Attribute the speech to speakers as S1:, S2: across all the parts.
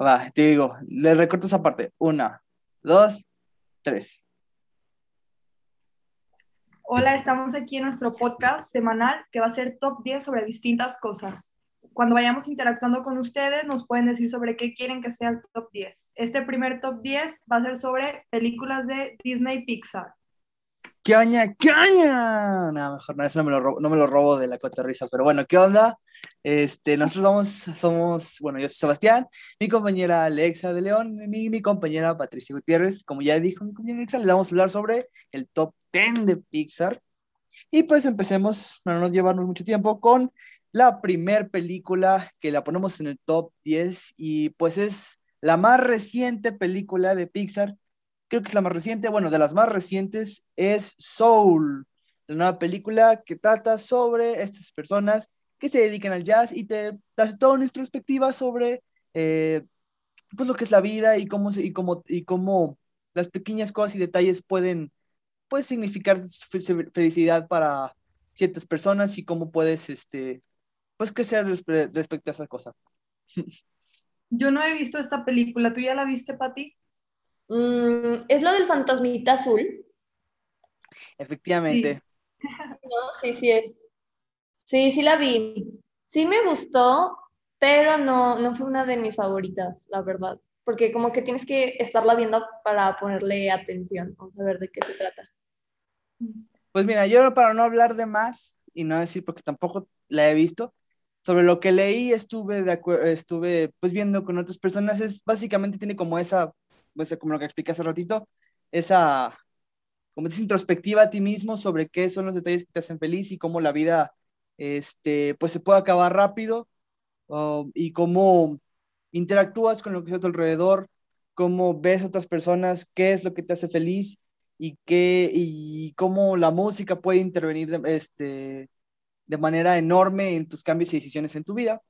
S1: Va, te digo, le recorto esa parte. Una, dos, tres.
S2: Hola, estamos aquí en nuestro podcast semanal que va a ser top 10 sobre distintas cosas. Cuando vayamos interactuando con ustedes, nos pueden decir sobre qué quieren que sea el top 10. Este primer top 10 va a ser sobre películas de Disney Pixar.
S1: ¿Qué oña? ¿Qué? No, mejor no, eso no me lo robo, no me lo robo de la cotorriza, pero bueno, ¿qué onda? Este, nosotros vamos, somos, bueno, yo soy Sebastián, mi compañera Alexa de León, mi, mi compañera Patricia Gutiérrez, como ya dijo mi compañera Alexa, le vamos a hablar sobre el top 10 de Pixar. Y pues empecemos, para no llevarnos mucho tiempo, con la primer película que la ponemos en el top 10 y pues es la más reciente película de Pixar creo que es la más reciente, bueno, de las más recientes es Soul, la nueva película que trata sobre estas personas que se dedican al jazz y te das toda una introspectiva sobre eh, pues lo que es la vida y cómo, y, cómo, y cómo las pequeñas cosas y detalles pueden pues, significar felicidad para ciertas personas y cómo puedes este, pues, crecer respecto a esa cosa.
S2: Yo no he visto esta película, ¿tú ya la viste, Patti?
S3: Mm, ¿Es la del fantasmita azul?
S1: Efectivamente.
S3: Sí. sí, sí. Sí, sí la vi. Sí me gustó, pero no, no fue una de mis favoritas, la verdad. Porque como que tienes que estarla viendo para ponerle atención o saber de qué se trata.
S1: Pues mira, yo para no hablar de más y no decir porque tampoco la he visto, sobre lo que leí estuve de estuve pues viendo con otras personas es básicamente tiene como esa pues, como lo que expliqué hace ratito, esa, como esa introspectiva a ti mismo sobre qué son los detalles que te hacen feliz y cómo la vida, este, pues se puede acabar rápido y cómo interactúas con lo que está a tu alrededor, cómo ves a otras personas, qué es lo que te hace feliz y, qué, y cómo la música puede intervenir este, de manera enorme en tus cambios y decisiones en tu vida.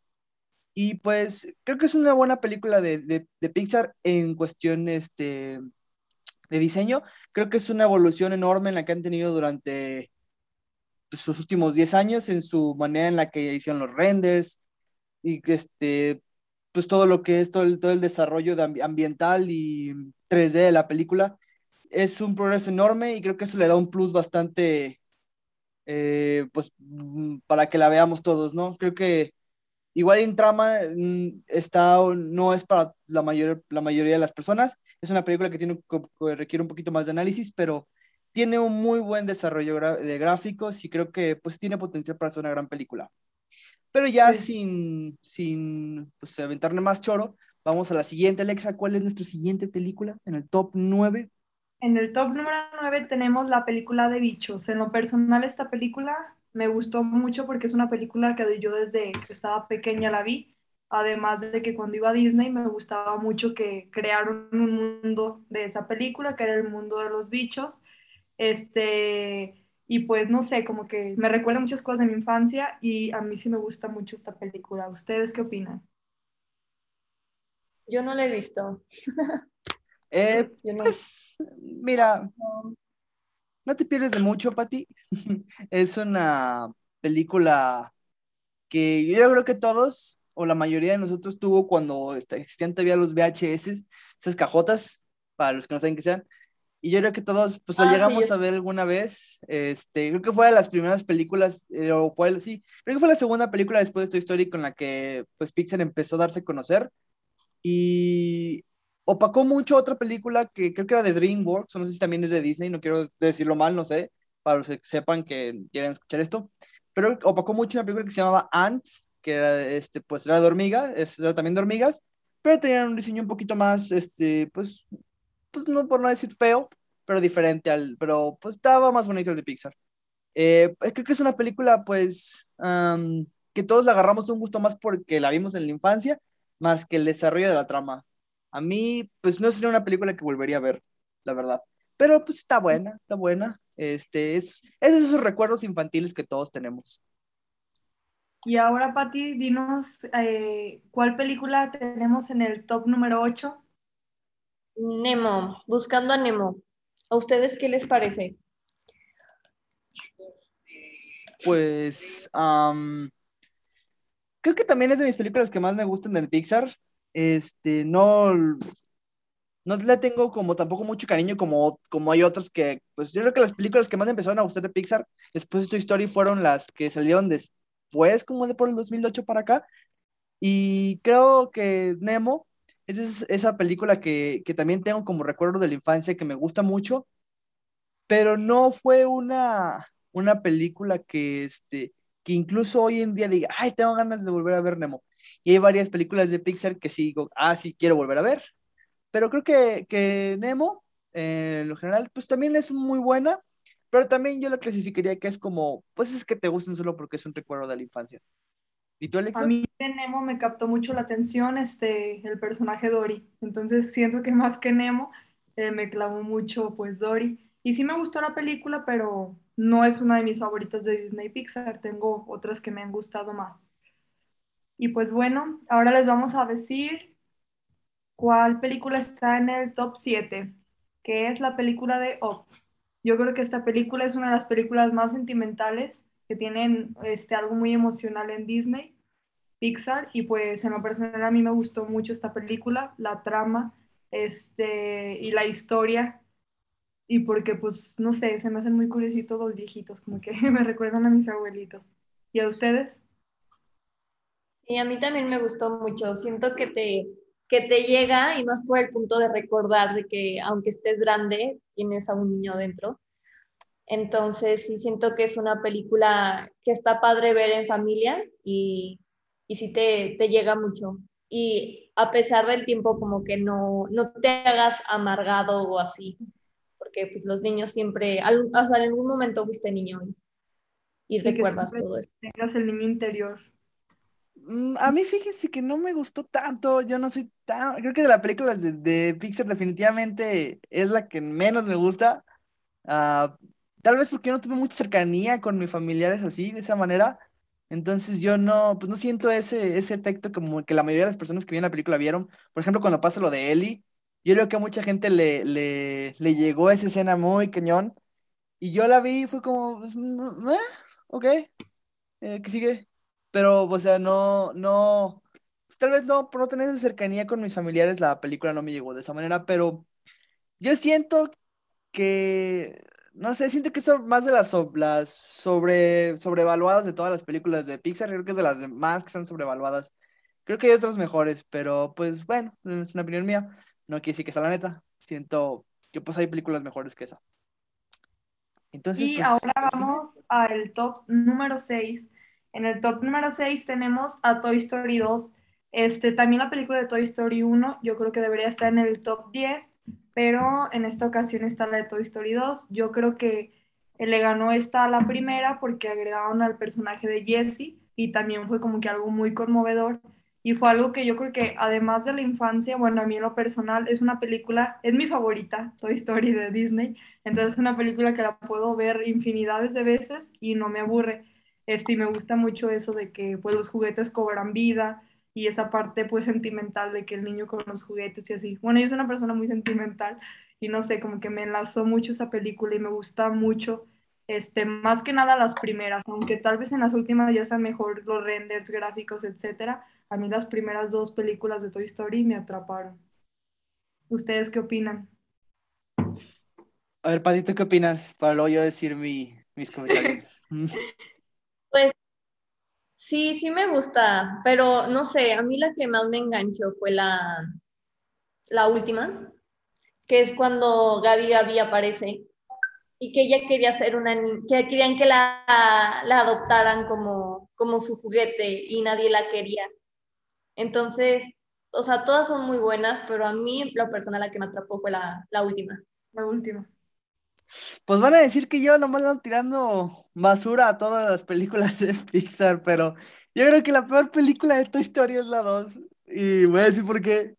S1: Y pues creo que es una buena película de, de, Pixar en cuestión este, de diseño. Creo que es una evolución enorme en la que han tenido durante pues, sus últimos 10 años en su manera en la que hicieron los renders y este, pues todo lo que es todo el, todo el desarrollo de ambiental y 3D de la película. Es un progreso enorme y creo que eso le da un plus bastante, eh, pues, mm, para que la veamos todos, ¿no? Creo que Igual en trama mm, está, no es para la, mayor, la mayoría de las personas. Es una película que, tiene, que requiere un poquito más de análisis, pero tiene un muy buen desarrollo de gráficos y creo que pues tiene potencial para ser una gran película. Pero ya sin, sin pues, aventarle más choro, vamos a la siguiente, Alexa. ¿Cuál es nuestra siguiente película en el top 9?
S2: En el top número 9 tenemos la película de Bichos. En lo personal, esta película me gustó mucho porque es una película que yo desde que estaba pequeña la vi. Además de que cuando iba a Disney me gustaba mucho que crearon un mundo de esa película, que era el mundo de los bichos. Este, y pues no sé, como que me recuerda muchas cosas de mi infancia y a mí sí me gusta mucho esta película. ¿Ustedes qué opinan?
S3: Yo no la he visto.
S1: Eh, pues, mira, no te pierdes de mucho, Pati. es una película que yo creo que todos, o la mayoría de nosotros, tuvo cuando existían todavía los VHS, esas cajotas, para los que no saben qué sean. Y yo creo que todos, pues lo ah, llegamos a ver alguna vez. Este, creo que fue de las primeras películas, eh, o fue, sí, creo que fue la segunda película después de Toy Story con la que, pues, Pixar empezó a darse a conocer. Y opacó mucho otra película que creo que era de DreamWorks, no sé si también es de Disney, no quiero decirlo mal, no sé, para los que sepan que quieren escuchar esto, pero opacó mucho una película que se llamaba Ants, que era, este, pues era de hormigas, era también de hormigas, pero tenían un diseño un poquito más, este, pues, pues no por no decir feo, pero diferente al, pero pues estaba más bonito el de Pixar. Eh, creo que es una película, pues, que todos la agarramos un gusto más porque la vimos en la infancia, más que el desarrollo de la trama. A mí, pues no sería una película que volvería a ver, la verdad. Pero pues está buena, está buena. Este, es, es esos recuerdos infantiles que todos tenemos.
S2: Y ahora, Patti, dinos eh, cuál película tenemos en el top número 8.
S3: Nemo, buscando a Nemo. ¿A ustedes qué les parece?
S1: Pues creo que también es de mis películas que más me gustan del Pixar este, no, no le tengo como tampoco mucho cariño como, como hay otros que, pues yo creo que las películas que más empezaron a gustar de Pixar después de Toy Story fueron las que salieron después, como de por el 2008 para acá. Y creo que Nemo es esa película que, que también tengo como recuerdo de la infancia que me gusta mucho, pero no fue una, una película que, este, que incluso hoy en día diga, ay, tengo ganas de volver a ver Nemo. Y hay varias películas de Pixar que sí digo, ah, sí, quiero volver a ver. Pero creo que, que Nemo, eh, en lo general, pues también es muy buena, pero también yo la clasificaría que es como, pues es que te gustan solo porque es un recuerdo de la infancia. ¿Y tú, Alexa?
S2: A mí de Nemo me captó mucho la atención este, el personaje Dory. Entonces siento que más que Nemo eh, me clavó mucho pues Dory. Y sí me gustó la película, pero no es una de mis favoritas de Disney Pixar. Tengo otras que me han gustado más. Y pues bueno, ahora les vamos a decir cuál película está en el top 7, que es la película de Up. Yo creo que esta película es una de las películas más sentimentales que tienen este, algo muy emocional en Disney, Pixar, y pues en lo personal a mí me gustó mucho esta película, la trama este, y la historia, y porque pues no sé, se me hacen muy curiositos los viejitos, como que me recuerdan a mis abuelitos. ¿Y a ustedes?
S3: Sí, a mí también me gustó mucho. Siento que te, que te llega y más por el punto de recordar de que aunque estés grande, tienes a un niño dentro. Entonces sí siento que es una película que está padre ver en familia y, y sí te, te llega mucho. Y a pesar del tiempo como que no, no te hagas amargado o así, porque pues los niños siempre, o sea, en algún momento fuiste niño y, y recuerdas todo esto.
S2: Tengas el niño interior.
S1: Mm, a mí fíjense que no me gustó tanto, yo no soy tan, creo que de las películas de, de Pixar definitivamente es la que menos me gusta, uh, tal vez porque yo no tuve mucha cercanía con mis familiares así, de esa manera, entonces yo no, pues no siento ese, ese efecto como que la mayoría de las personas que vieron la película vieron, por ejemplo cuando pasa lo de Ellie, yo creo que a mucha gente le, le, le llegó esa escena muy cañón, y yo la vi y fue como, pues, mm, eh, ok, eh, ¿qué sigue? Pero, o sea, no, no, pues, tal vez no, por no tener esa cercanía con mis familiares, la película no me llegó de esa manera, pero yo siento que, no sé, siento que son más de las, las sobre, sobrevaluadas de todas las películas de Pixar, creo que es de las más que están sobrevaluadas. Creo que hay otras mejores, pero pues bueno, es una opinión mía, no quiere decir que sea la neta, siento que pues hay películas mejores que esa.
S2: Entonces, y pues, ahora pues, vamos al top número 6 en el top número 6 tenemos a Toy Story 2. Este, también la película de Toy Story 1, yo creo que debería estar en el top 10, pero en esta ocasión está la de Toy Story 2. Yo creo que le ganó esta a la primera porque agregaron al personaje de Jessie y también fue como que algo muy conmovedor. Y fue algo que yo creo que además de la infancia, bueno, a mí en lo personal es una película, es mi favorita, Toy Story de Disney. Entonces es una película que la puedo ver infinidades de veces y no me aburre. Este, y me gusta mucho eso de que pues los juguetes cobran vida y esa parte pues sentimental de que el niño con los juguetes y así. Bueno, yo soy una persona muy sentimental y no sé, como que me enlazó mucho esa película y me gusta mucho, este, más que nada las primeras, aunque tal vez en las últimas ya sean mejor los renders gráficos, etcétera. A mí las primeras dos películas de Toy Story me atraparon. ¿Ustedes qué opinan?
S1: A ver, Patito, ¿qué opinas? Para luego yo decir mi, mis comentarios.
S3: Pues sí, sí me gusta, pero no sé, a mí la que más me enganchó fue la, la última, que es cuando Gaby Gaby aparece y que ella quería ser una que querían que la, la adoptaran como, como su juguete y nadie la quería. Entonces, o sea, todas son muy buenas, pero a mí la persona la que me atrapó fue la, la última.
S2: La última.
S1: Pues van a decir que yo nomás ando tirando basura a todas las películas de Pixar, pero yo creo que la peor película de Toy Story es la 2. Y voy a decir por qué.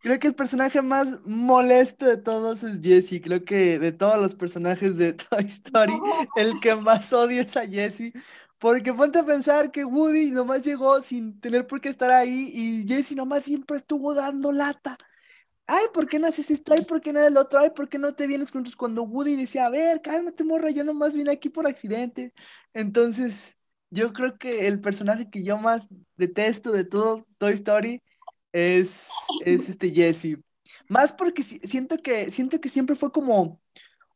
S1: Creo que el personaje más molesto de todos es Jesse. Creo que de todos los personajes de Toy Story, el que más odio es a Jesse. Porque ponte a pensar que Woody nomás llegó sin tener por qué estar ahí y Jesse nomás siempre estuvo dando lata ay, ¿por qué no haces esto? Ay, ¿por qué no el otro? Ay, ¿por qué no te vienes juntos? Cuando Woody decía, a ver, cálmate, morra, yo nomás vine aquí por accidente. Entonces, yo creo que el personaje que yo más detesto de todo Toy Story es, es este Jesse. Más porque siento que, siento que siempre fue como,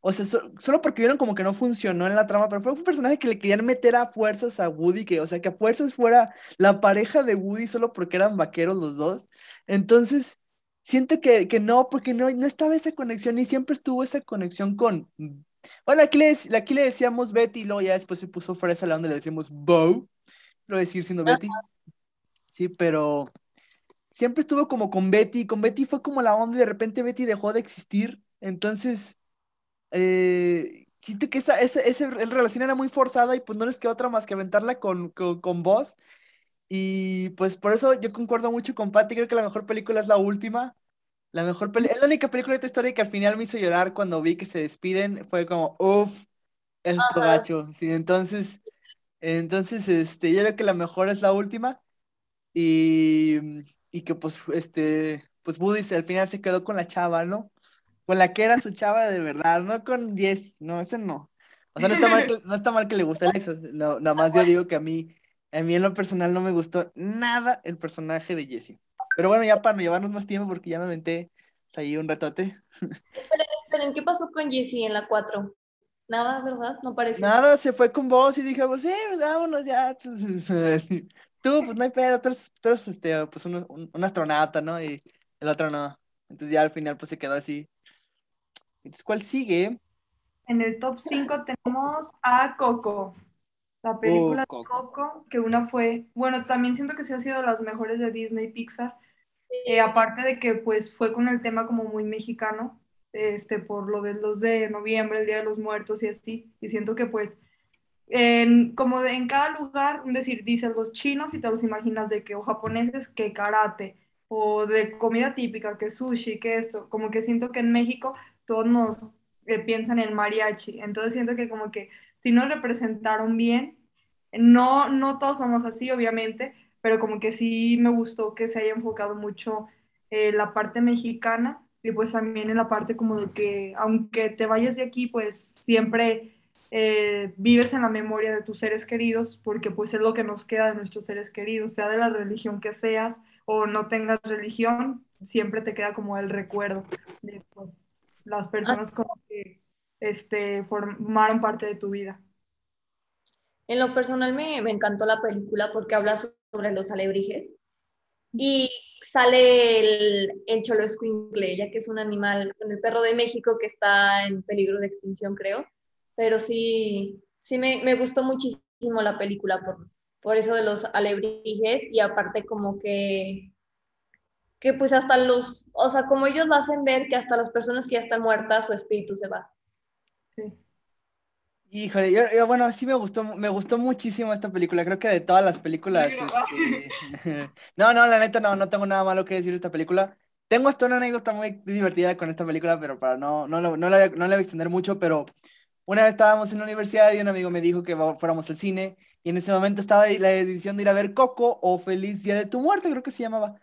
S1: o sea, solo porque vieron como que no funcionó en la trama, pero fue un personaje que le querían meter a fuerzas a Woody, que, o sea, que a fuerzas fuera la pareja de Woody solo porque eran vaqueros los dos. Entonces, siento que, que no, porque no, no estaba esa conexión y siempre estuvo esa conexión con... Bueno, aquí le, aquí le decíamos Betty y luego ya después se puso Fresa, la donde le decimos Bo, lo voy a decir siendo Betty. Sí, pero siempre estuvo como con Betty, con Betty fue como la onda y de repente Betty dejó de existir, entonces eh, siento que esa, esa, esa, relación era muy forzada y pues no les quedó otra más que aventarla con, con, con vos. Y pues por eso yo concuerdo mucho con Patty, creo que la mejor película es la última. La mejor película, es la única película de esta historia que al final me hizo llorar cuando vi que se despiden, fue como, uff, esto gacho. Sí, entonces, entonces, este, yo creo que la mejor es la última. Y, y que pues, este, pues Woody al final se quedó con la chava, ¿no? Con la que era su chava de verdad, no con Jesse, no, ese no. O sea, no está mal que, no está mal que le guste Alexa, no, nada más yo digo que a mí, a mí en lo personal no me gustó nada el personaje de Jesse. Pero bueno, ya para no llevarnos más tiempo, porque ya me aventé ahí un ratote.
S3: Esperen, esperen, ¿qué pasó con Jesse en la 4? Nada, ¿verdad? No parece.
S1: Nada, se fue con vos y dije, pues sí, pues, vámonos ya. Tú, pues no hay pedo, tú eres, este, pues, un, un, astronauta, ¿no? Y el otro no. Entonces ya al final pues se quedó así. Entonces, ¿cuál sigue?
S2: En el top 5 tenemos a Coco. La película de Coco. que una fue, bueno, también siento que sí ha sido las mejores de Disney Pixar. Eh, aparte de que pues fue con el tema como muy mexicano, este, por lo del 2 de noviembre, el Día de los Muertos y así. Y siento que pues en, como en cada lugar, decir, dice los chinos y te los imaginas de que, o japoneses, que karate, o de comida típica, que sushi, que esto, como que siento que en México todos nos eh, piensan en mariachi, entonces siento que como que si nos representaron bien, no, no todos somos así, obviamente, pero como que sí me gustó que se haya enfocado mucho eh, la parte mexicana y pues también en la parte como de que aunque te vayas de aquí, pues siempre eh, vives en la memoria de tus seres queridos, porque pues es lo que nos queda de nuestros seres queridos, sea de la religión que seas o no tengas religión, siempre te queda como el recuerdo de pues, las personas con las que este, formaron parte de tu vida.
S3: En lo personal me, me encantó la película porque habla sobre los alebrijes y sale el, el cholo escuincle, ya que es un animal, con el perro de México que está en peligro de extinción, creo pero sí, sí me, me gustó muchísimo la película por, por eso de los alebrijes y aparte como que, que pues hasta los, o sea, como ellos lo hacen ver que hasta las personas que ya están muertas, su espíritu se va. Sí.
S1: Híjole, yo, bueno, sí me gustó, me gustó muchísimo esta película. Creo que de todas las películas, este... no, no, la neta no, no tengo nada malo que decir de esta película. Tengo hasta una anécdota muy divertida con esta película, pero para no, no, no, no, la, no la voy a extender mucho, pero una vez estábamos en la universidad y un amigo me dijo que fuéramos al cine y en ese momento estaba la decisión de ir a ver Coco o Feliz Día de tu Muerte, creo que se llamaba.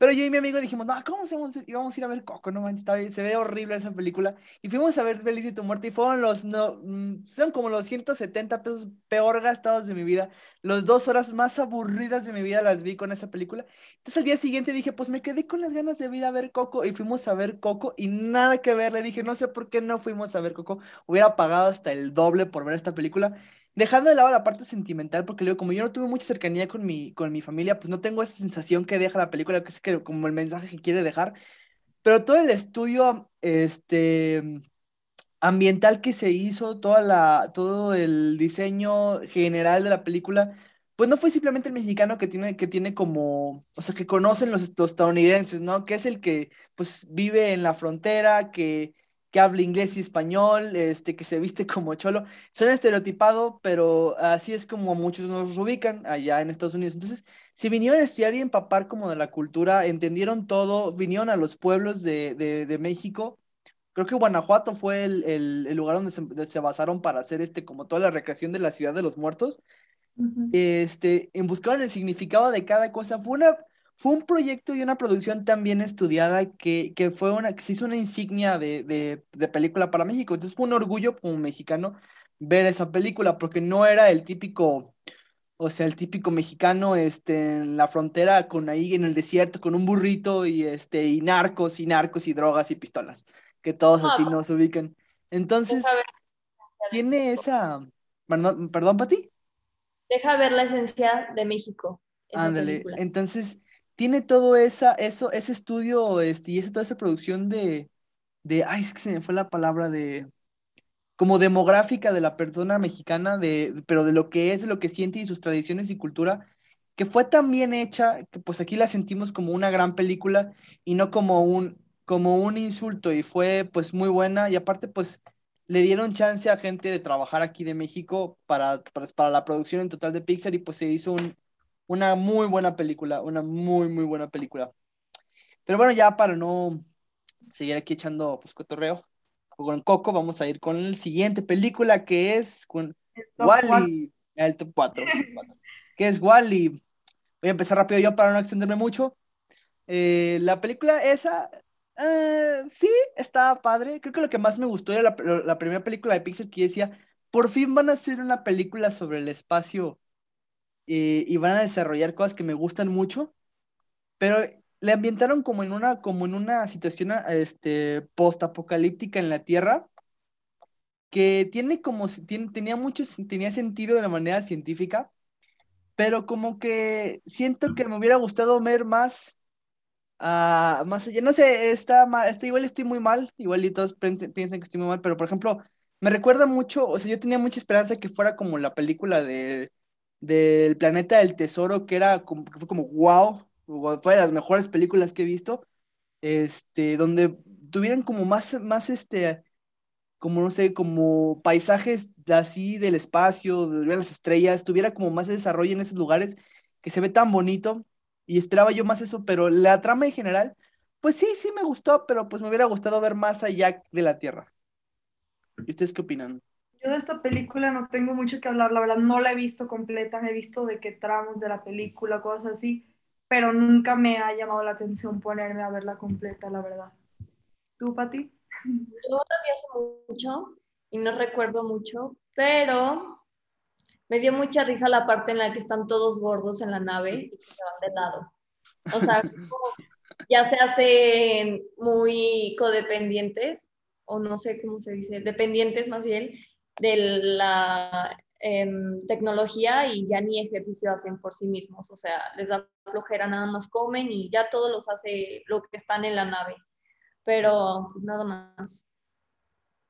S1: Pero yo y mi amigo dijimos, no, ¿cómo vamos, íbamos a ir a ver Coco? No manches, se ve horrible esa película. Y fuimos a ver Feliz de tu muerte y fueron los, no, mm, son como los 170 pesos peor gastados de mi vida. Las dos horas más aburridas de mi vida las vi con esa película. Entonces al día siguiente dije, pues me quedé con las ganas de ir a ver Coco y fuimos a ver Coco y nada que ver. Le dije, no sé por qué no fuimos a ver Coco. Hubiera pagado hasta el doble por ver esta película dejando de lado la parte sentimental, porque luego, como yo no tuve mucha cercanía con mi, con mi familia, pues no tengo esa sensación que deja la película, que es que, como el mensaje que quiere dejar, pero todo el estudio este, ambiental que se hizo, toda la, todo el diseño general de la película, pues no fue simplemente el mexicano que tiene, que tiene como, o sea, que conocen los, los estadounidenses, ¿no? Que es el que, pues, vive en la frontera, que que habla inglés y español, este, que se viste como cholo. Suena estereotipado, pero así es como muchos nos ubican allá en Estados Unidos. Entonces, si vinieron a estudiar y empapar como de la cultura, entendieron todo, vinieron a los pueblos de, de, México. Creo que Guanajuato fue el, el, lugar donde se, se, basaron para hacer este, como toda la recreación de la ciudad de los muertos. Este, en buscaban el significado de cada cosa. Fue una, fue un proyecto y una producción tan bien estudiada que, que fue una, que se hizo una insignia de, de, de, película para México. Entonces fue un orgullo como mexicano ver esa película, porque no era el típico, O sea, el típico mexicano este, en la frontera con ahí en el desierto con un burrito y este y narcos y narcos y drogas y pistolas, que todos así nos ubican. Entonces, tiene esa perdón, perdón Pati.
S3: deja ver la esencia de México.
S1: Ándale,
S3: película.
S1: entonces tiene todo esa, eso, ese estudio, este, y esa, toda esa producción de, de, ay, es que se me fue la palabra de, como demográfica de la persona mexicana, de, pero de lo que es, de lo que siente y sus tradiciones y cultura, que fue tan bien hecha que pues aquí la sentimos como una gran película y no como un, como un insulto y fue pues muy buena y aparte pues le dieron chance a gente de trabajar aquí de México para, para, para la producción en total de Pixar y pues se hizo un, una muy buena película, una muy, muy buena película. Pero bueno, ya para no seguir aquí echando pues cotorreo o con Coco, vamos a ir con la siguiente película que es con Wally, el top 4, que es Wally. Voy a empezar rápido yo para no extenderme mucho. Eh, la película esa, eh, sí, estaba padre. Creo que lo que más me gustó era la, la primera película de Pixar que decía, por fin van a hacer una película sobre el espacio eh, y van a desarrollar cosas que me gustan mucho, pero le ambientaron como en una, como en una situación este, post-apocalíptica en la Tierra, que tiene como, tiene, tenía mucho, tenía sentido de la manera científica, pero como que siento que me hubiera gustado ver más, ah, más allá, no sé, está mal, está, igual estoy muy mal, igual y todos piensen, piensan que estoy muy mal, pero por ejemplo, me recuerda mucho, o sea, yo tenía mucha esperanza que fuera como la película de, del Planeta del Tesoro, que era como, que fue como wow, fue de las mejores películas que he visto, este, donde tuvieran como más, más este, como no sé, como paisajes así del espacio, de las estrellas, tuviera como más desarrollo en esos lugares que se ve tan bonito y esperaba yo más eso, pero la trama en general, pues sí, sí me gustó, pero pues me hubiera gustado ver más allá de la Tierra. ¿Y ustedes qué opinan?
S2: Yo de esta película no tengo mucho que hablar, la verdad no la he visto completa, he visto de qué tramos de la película, cosas así, pero nunca me ha llamado la atención ponerme a verla completa, la verdad. ¿Tú, Pati?
S3: Yo la vi hace mucho y no recuerdo mucho, pero me dio mucha risa la parte en la que están todos gordos en la nave y se van de lado. O sea, ya se hacen muy codependientes, o no sé cómo se dice, dependientes más bien de la em, tecnología y ya ni ejercicio hacen por sí mismos. O sea, les da flojera, nada más comen y ya todos los hace lo que están en la nave. Pero pues, nada más.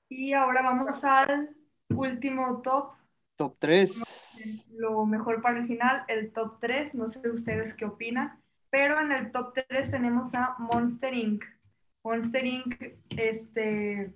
S2: Y ahora vamos al último top,
S1: Top 3.
S2: lo mejor para el final, el top 3, no sé ustedes qué opinan, pero en el top 3 tenemos a Monster Inc. Monster Inc. Este,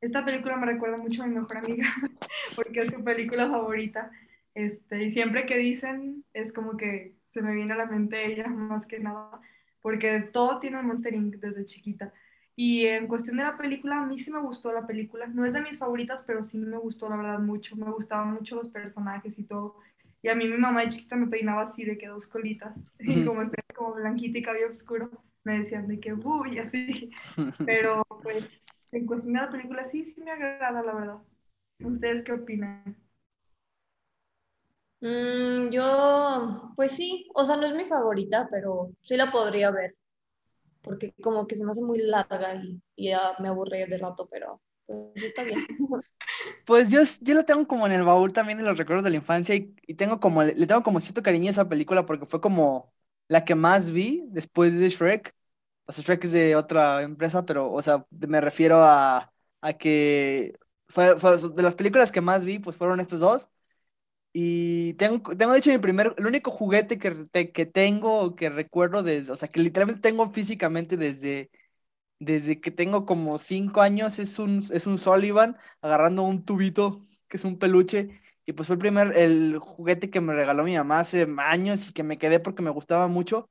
S2: esta película me recuerda mucho a mi mejor amiga, porque es su película favorita. Este, y siempre que dicen, es como que se me viene a la mente ella más que nada, porque todo tiene Monster Inc. desde chiquita. Y en cuestión de la película, a mí sí me gustó la película. No es de mis favoritas, pero sí me gustó, la verdad, mucho. Me gustaban mucho los personajes y todo. Y a mí mi mamá de chiquita me peinaba así de que dos colitas. Y como estoy como blanquita y cabello oscuro, me decían de que, uy, así. Pero pues en cuestión de la película sí, sí me agrada, la verdad. ¿Ustedes qué opinan?
S3: Mm, yo, pues sí, o sea, no es mi favorita, pero sí la podría ver, porque como que se me hace muy larga y, y ya me aburre de rato, pero pues está bien.
S1: Pues yo, yo lo tengo como en el baúl también de los recuerdos de la infancia y, y tengo como, le tengo como cierto cariño a esa película porque fue como la que más vi después de Shrek. O sea, Shrek es de otra empresa, pero, o sea, me refiero a, a que de las películas que más vi, pues fueron estas dos. Y tengo, tengo de hecho mi primer, el único juguete que, que tengo, que recuerdo desde, o sea, que literalmente tengo físicamente desde, desde que tengo como cinco años, es un, es un Sullivan agarrando un tubito, que es un peluche. Y pues fue el primer, el juguete que me regaló mi mamá hace años y que me quedé porque me gustaba mucho.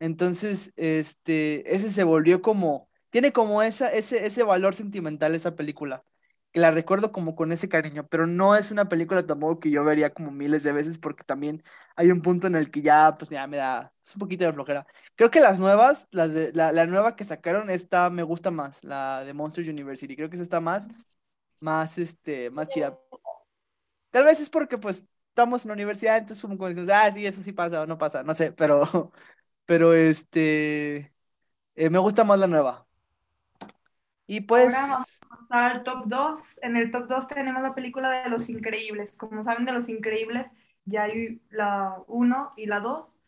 S1: Entonces, este, ese se volvió como, tiene como esa, ese, ese valor sentimental esa película, que la recuerdo como con ese cariño, pero no es una película tampoco que yo vería como miles de veces porque también hay un punto en el que ya, pues ya me da es un poquito de flojera. Creo que las nuevas, las de, la, la nueva que sacaron, esta me gusta más, la de Monsters University, creo que esa está más, más, este, más chida. Tal vez es porque, pues, estamos en la universidad, entonces como ah, sí, eso sí pasa o no pasa, no sé, pero, pero este, eh, me gusta más la nueva. Y pues...
S2: Ahora vamos a pasar al top 2. En el top 2 tenemos la película de Los Increíbles. Como saben, de Los Increíbles ya hay la 1 y la 2.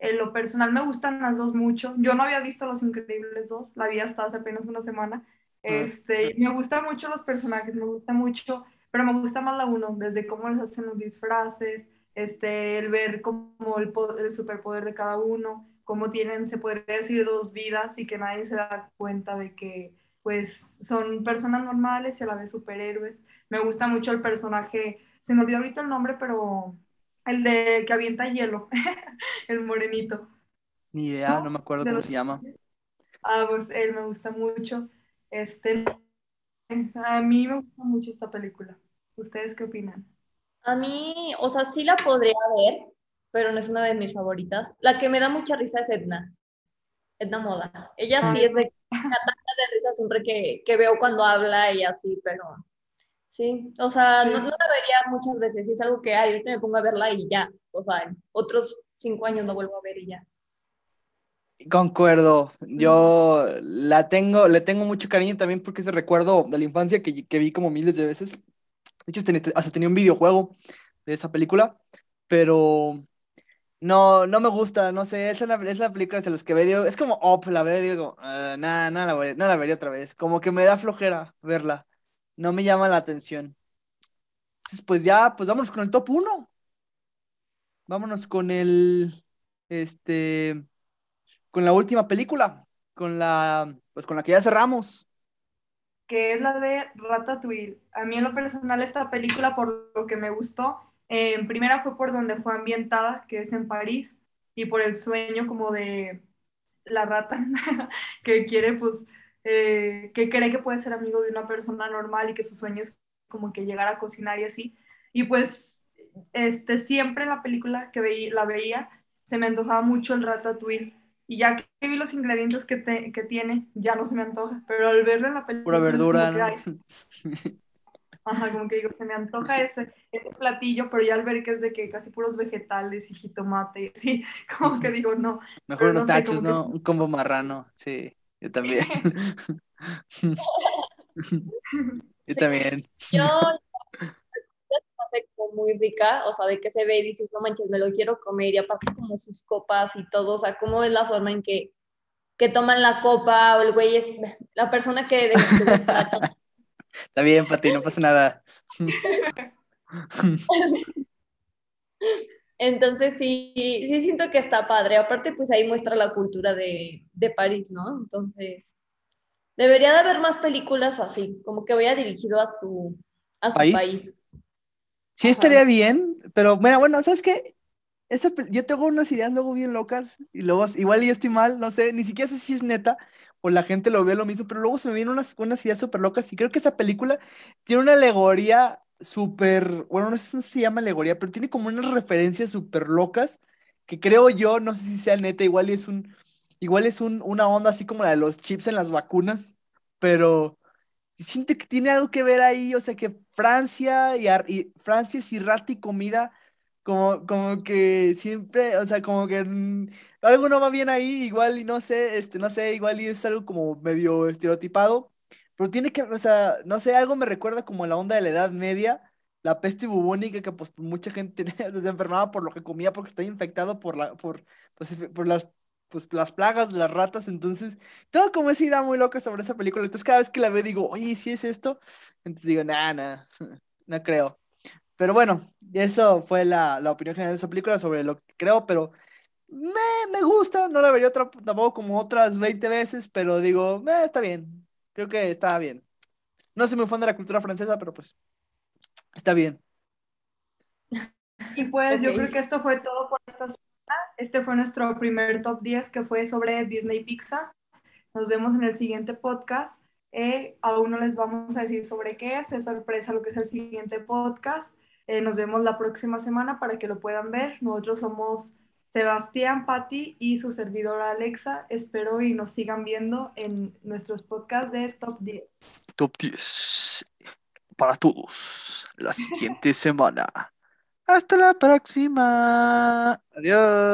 S2: En lo personal me gustan las dos mucho. Yo no había visto Los Increíbles 2, la vi hasta hace apenas una semana. Este, me gustan mucho los personajes, me gusta mucho, pero me gusta más la 1, desde cómo les hacen los disfraces, este, el ver como el, el superpoder de cada uno, cómo tienen, se podría decir, dos vidas y que nadie se da cuenta de que pues son personas normales y a la vez superhéroes. Me gusta mucho el personaje, se me olvidó ahorita el nombre, pero el de que avienta hielo, el morenito.
S1: Ni idea, no, me acuerdo cómo se llama.
S2: Ah, pues él me gusta mucho. Este, a mí me gusta mucho esta película. ¿Ustedes qué opinan?
S3: A mí, o sea, sí la podría ver, pero no es una de mis favoritas. La que me da mucha risa es Edna. Edna Moda. Ella sí es de de risa siempre que, que, veo cuando habla y así, pero sí, o sea, no, no, la vería muchas veces, es algo que ay, ahorita me pongo a verla y ya, o sea, en otros cinco años no vuelvo a ver y ya.
S1: Concuerdo, yo la tengo, le tengo mucho cariño también porque ese recuerdo de la infancia que, que vi como miles de veces. De hecho, hasta tenía un videojuego de esa película, pero no, no me gusta, no sé, esa es la, película de los que veo, es como, oh, la veo digo, uh, nada, no, la no la vería otra vez, como que me da flojera verla, no me llama la atención. Entonces, pues ya, pues vámonos con el top 1. Vámonos con el, este, con la última película, con la, pues con la que ya cerramos.
S2: Que es la de Ratatouille. A mí en lo personal esta película, por lo que me gustó, en primera fue por donde fue ambientada, que es en París, y por el sueño como de la rata, que quiere, pues, eh, que cree que puede ser amigo de una persona normal y que su sueño es como que llegar a cocinar y así. Y pues, este, siempre en la película que veía, la veía, se me antojaba mucho el ratatouille. Y ya que vi los ingredientes que, que tiene, ya no se me antoja. Pero al verlo en la película...
S1: Pura verdura,
S2: Ajá, como que digo, se me antoja ese, ese platillo, pero ya al ver que es de que casi puros vegetales y jitomate, sí, como que digo, no.
S1: Mejor unos tachos, ¿no? Un combo marrano, sí, yo también. yo también.
S3: Yo como muy rica, o sea, de que se ve y dices, no manches, me lo quiero comer, y aparte como sus copas y todo, o sea, cómo es la forma en que, que toman la copa, o el güey es la persona que de,
S1: Está bien, Pati, no pasa nada.
S3: Entonces sí, sí siento que está padre. Aparte, pues ahí muestra la cultura de, París, ¿no? Entonces, debería de haber más películas así, como que vaya dirigido a su, a su país.
S1: Sí estaría bien, pero bueno, bueno, ¿sabes qué? Esa, yo tengo unas ideas luego bien locas y luego igual yo estoy mal, no sé, ni siquiera sé si es neta o la gente lo ve lo mismo, pero luego se me vienen unas, unas ideas súper locas y creo que esa película tiene una alegoría súper, bueno, no sé si se llama alegoría, pero tiene como unas referencias súper locas que creo yo, no sé si sea neta, igual es un, igual es un, una onda así como la de los chips en las vacunas, pero siento que tiene algo que ver ahí, o sea que Francia y, Francia es y comida como, como que siempre, o sea, como que algo no va bien ahí, igual y no sé, este, no sé, igual y es algo como medio estereotipado, pero tiene que, o sea, no sé, algo me recuerda como la onda de la Edad Media, la peste bubónica, que pues mucha gente se enfermaba por lo que comía porque está infectado por la, por, pues, por las, pues, las plagas, las ratas, entonces, tengo como esa idea muy loca sobre esa película, entonces cada vez que la veo digo, oye, ¿sí es esto? Entonces digo, nada, nada, no creo. Pero bueno, eso fue la, opinión general de esa película sobre lo que creo, pero me, gusta, no la vería otra, tampoco como otras 20 veces, pero digo, eh, está bien, creo que está bien. No soy muy fan de la cultura francesa, pero pues está bien.
S2: Y pues yo creo que esto fue todo por esta semana. Este fue nuestro primer top 10 que fue sobre Disney Pixar. Nos vemos en el siguiente podcast. Eh, aún no les vamos a decir sobre qué es, es sorpresa lo que es el siguiente podcast. Eh, nos vemos la próxima semana para que lo puedan ver. Nosotros somos Sebastián, Patti y su servidora Alexa. Espero y nos sigan viendo en nuestros podcasts de Top 10.
S1: Top 10 para todos la siguiente semana. Hasta la próxima.
S4: Adiós.